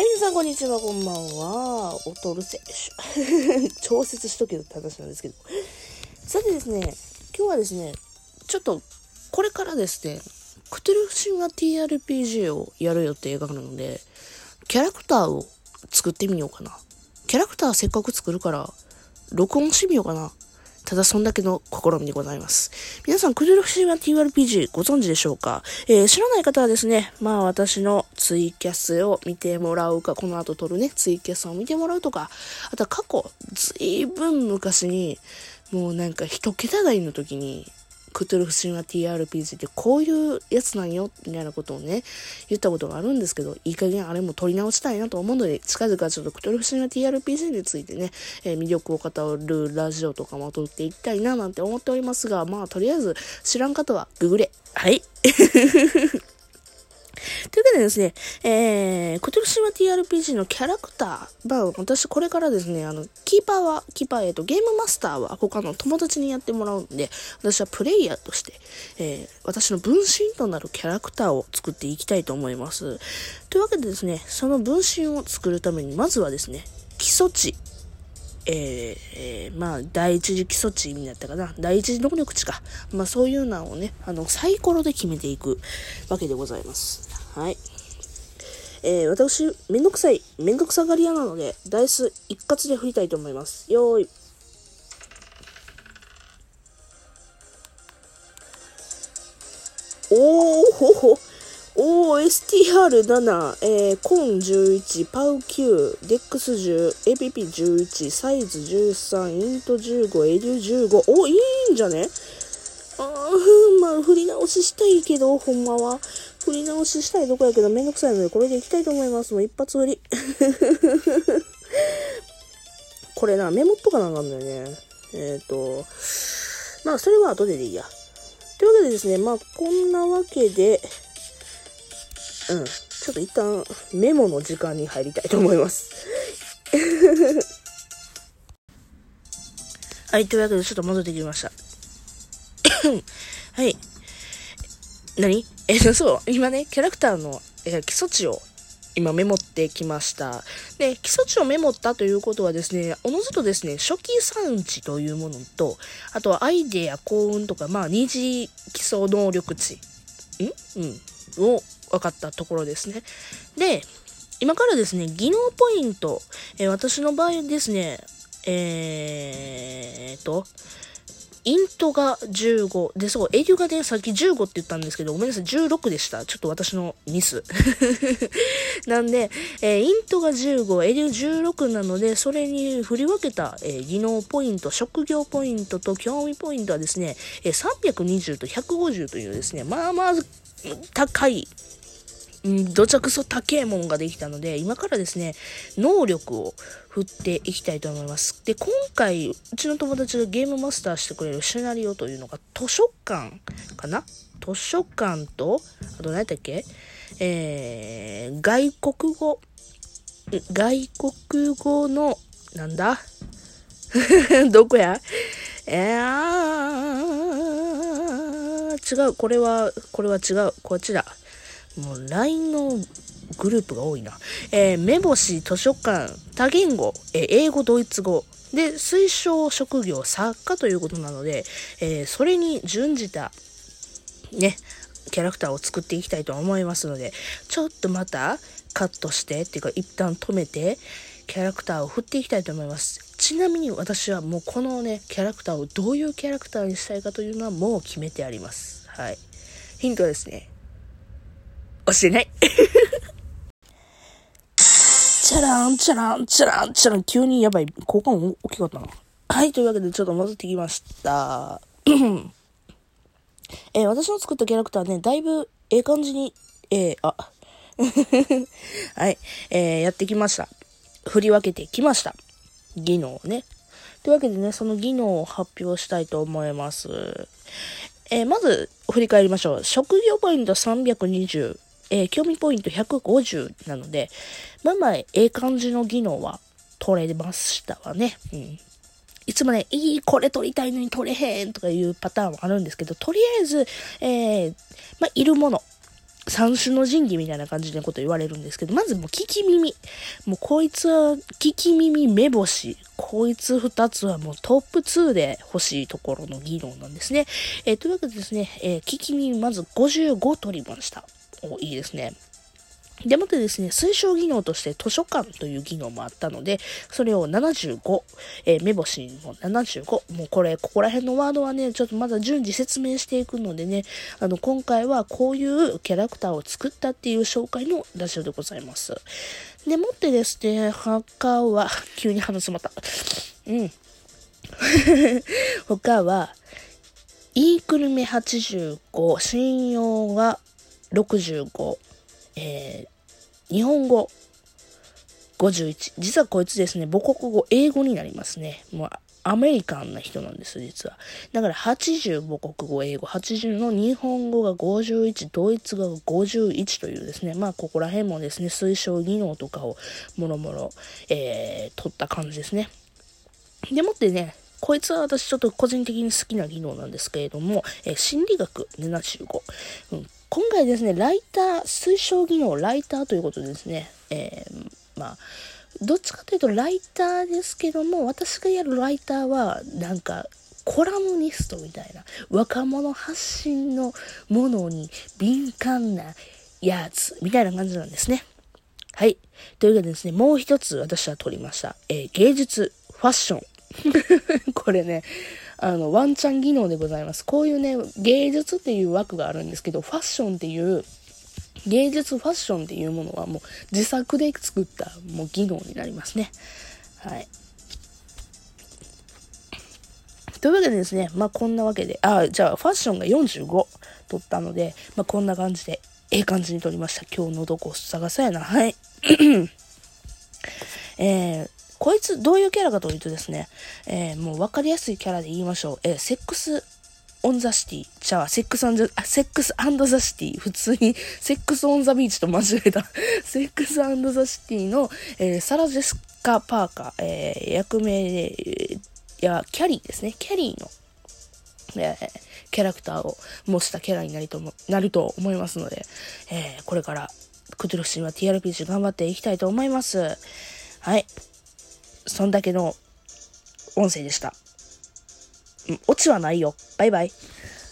はい、皆さん、こんにちは、こんばんは。おとるせ、調節しとけよって話なんですけど。さてですね、今日はですね、ちょっと、これからですね、クトゥルフ神話 TRPG をやる予定があるので、キャラクターを作ってみようかな。キャラクターせっかく作るから、録音してみようかな。ただそんだけの試みでございます。皆さん、クドゥルフシーは TRPG ご存知でしょうか、えー、知らない方はですね、まあ私のツイキャスを見てもらうか、この後撮るね、ツイキャスを見てもらうとか、あとは過去、ずいぶん昔に、もうなんか一桁台の時に、クトゥルフ神話 TRPG ってこういうやつなんよ、みたいなことをね、言ったことがあるんですけど、いい加減あれも取り直したいなと思うので、近々ちょっとクトゥルフ神話 TRPG についてね、えー、魅力を語るラジオとかも撮っていきたいななんて思っておりますが、まあとりあえず知らん方はググれ。はい。けでですね、えー、今年は TRPG のキャラクター、まあ私これからですね、あの、キーパーは、キーパー、えっ、と、ゲームマスターは他の友達にやってもらうんで、私はプレイヤーとして、えー、私の分身となるキャラクターを作っていきたいと思います。というわけでですね、その分身を作るために、まずはですね、基礎値、えー、えー、まあ、第一次基礎値になったかな。第一次能力値か。まあ、そういうのをね、あの、サイコロで決めていくわけでございます。はい。えー、私、めんどくさい、めんどくさがり屋なので、ダイス一括で振りたいと思います。よーい。おーほほ。STR7、えー、コン11、パウ9、デックス10、APP11、サイズ13、イント15、エリュ15。お、いいんじゃね？あー、まあ、振り直ししたいけど、ほんまは。振り直ししたいとこやけどめんどくさいので、これでいきたいと思います。もう一発振り。これな、メモっとかなあかんのよね。えっ、ー、と、まあ、それは後ででいいや。というわけでですね、まあ、こんなわけで、うん、ちょっと一旦メモの時間に入りたいと思います。はい、というわけでちょっと戻ってきました。はい。何？え、そう、今ね、キャラクターの、え基礎値を今メモってきました。で、基礎値をメモったということはですね、おのずとですね、初期産地というものと、あとはアイデア、幸運とか、まあ、二次基礎能力値、ん？うん。を分かったところですね。で、今からですね、技能ポイント、え私の場合ですね、えーと、イントが15。で、そう、エデュがね、さっき15って言ったんですけど、ごめんなさい、16でした。ちょっと私のミス。なんで、えー、イントが15、エデュ16なので、それに振り分けた、えー、技能ポイント、職業ポイントと興味ポイントはですね、えー、320と150というですね、まあまあ、高い、どちゃくそ高えもんができたので、今からですね、能力を振っていきたいと思います。で、今回、うちの友達がゲームマスターしてくれるシナリオというのが、図書館かな？図書館と、あと何やったっけ？えー、外国語、外国語の、なんだ？どこや？えー、違う、これは、これは違う、こっちだ。もう LINE のグループが多いな。えー、目星、図書館、多言語、えー、英語、ドイツ語。で、推奨職業、作家ということなので、えー、それに準じた、ね、キャラクターを作っていきたいと思いますので、ちょっとまたカットして、っていうか一旦止めて、キャラクターを振っていきたいと思います。ちなみに私はもうこのね、キャラクターをどういうキャラクターにしたいかというのはもう決めてあります。はい。ヒントですね。押してない。チャラン、チャラン、チャラン、チャラン、急にやばい、効果音大きかったな。はい、というわけでちょっと戻ってきました。えー、私の作ったキャラクターね、だいぶええ感じに、えー、あ、はい、えー、やってきました。振り分けてきました。技能ね。というわけでね、その技能を発表したいと思います。えー、まず、振り返りましょう。職業ポイント320。えー、興味ポイント150なので、まあまあ、ええ感じの技能は取れましたわね。うん。いつもね、いい、これ取りたいのに取れへんとかいうパターンはあるんですけど、とりあえず、えー、まあ、いるもの、三種の神器みたいな感じのこと言われるんですけど、まずもう聞き耳。もうこいつは聞き耳目星。こいつ二つはもうトップ2で欲しいところの技能なんですね。えー、というわけでですね、えー、聞き耳まず55取りました。お、いいですね。でもってですね、推奨技能として図書館という技能もあったので、それを75、えー、目星の75、もうこれ、ここら辺のワードはね、ちょっとまだ順次説明していくのでね、あの、今回はこういうキャラクターを作ったっていう紹介のラジオでございます。でもってですね、他は、急に鼻詰まった。うん。他は、イークルメ85、信用が65、えー、日本語51。実はこいつですね、母国語、英語になりますね。もう、アメリカンな人なんです、実は。だから80母国語、英語、80の日本語が51、ドイツ語が51というですね、まあ、ここら辺もですね、推奨技能とかをもろもろ、えー、取った感じですね。でもってね、こいつは私ちょっと個人的に好きな技能なんですけれども、えー、心理学75、うん。今回ですね、ライター、推奨技能ライターということですね、えー、まあ、どっちかというとライターですけども、私がやるライターは、なんか、コラムニストみたいな、若者発信のものに敏感なやつ、みたいな感じなんですね。はい。というわけでですね、もう一つ私は取りました。えー、芸術、ファッション。これね、あの、ワンチャン技能でございます。こういうね、芸術っていう枠があるんですけど、ファッションっていう芸術ファッションっていうものはもう自作で作ったもう技能になりますね。はい。というわけでですね、まあこんなわけで、あ、じゃあファッションが45取ったので、まあこんな感じで、ええ感じに取りました。今日のどこ探さやな。はい。えー、こいつどういうキャラかというとですね、えー、もう分かりやすいキャラで言いましょう。えー、セックスオンザシティ。じゃあ、セックスアンド、セックスアンドザシティ。普通に、セックスオンザビーチと間違えた。セックスアンドザシティの、えー、サラ・ジェシカ・パーカー、えー、役名で、や、キャリーですね。キャリーの、えー、キャラクターを模したキャラになりとも、なると思いますので、えー、これから、クトゥルフ神話 TRPG 頑張っていきたいと思います。はい。そんだけの音声でした。オチはないよ。バイバイ。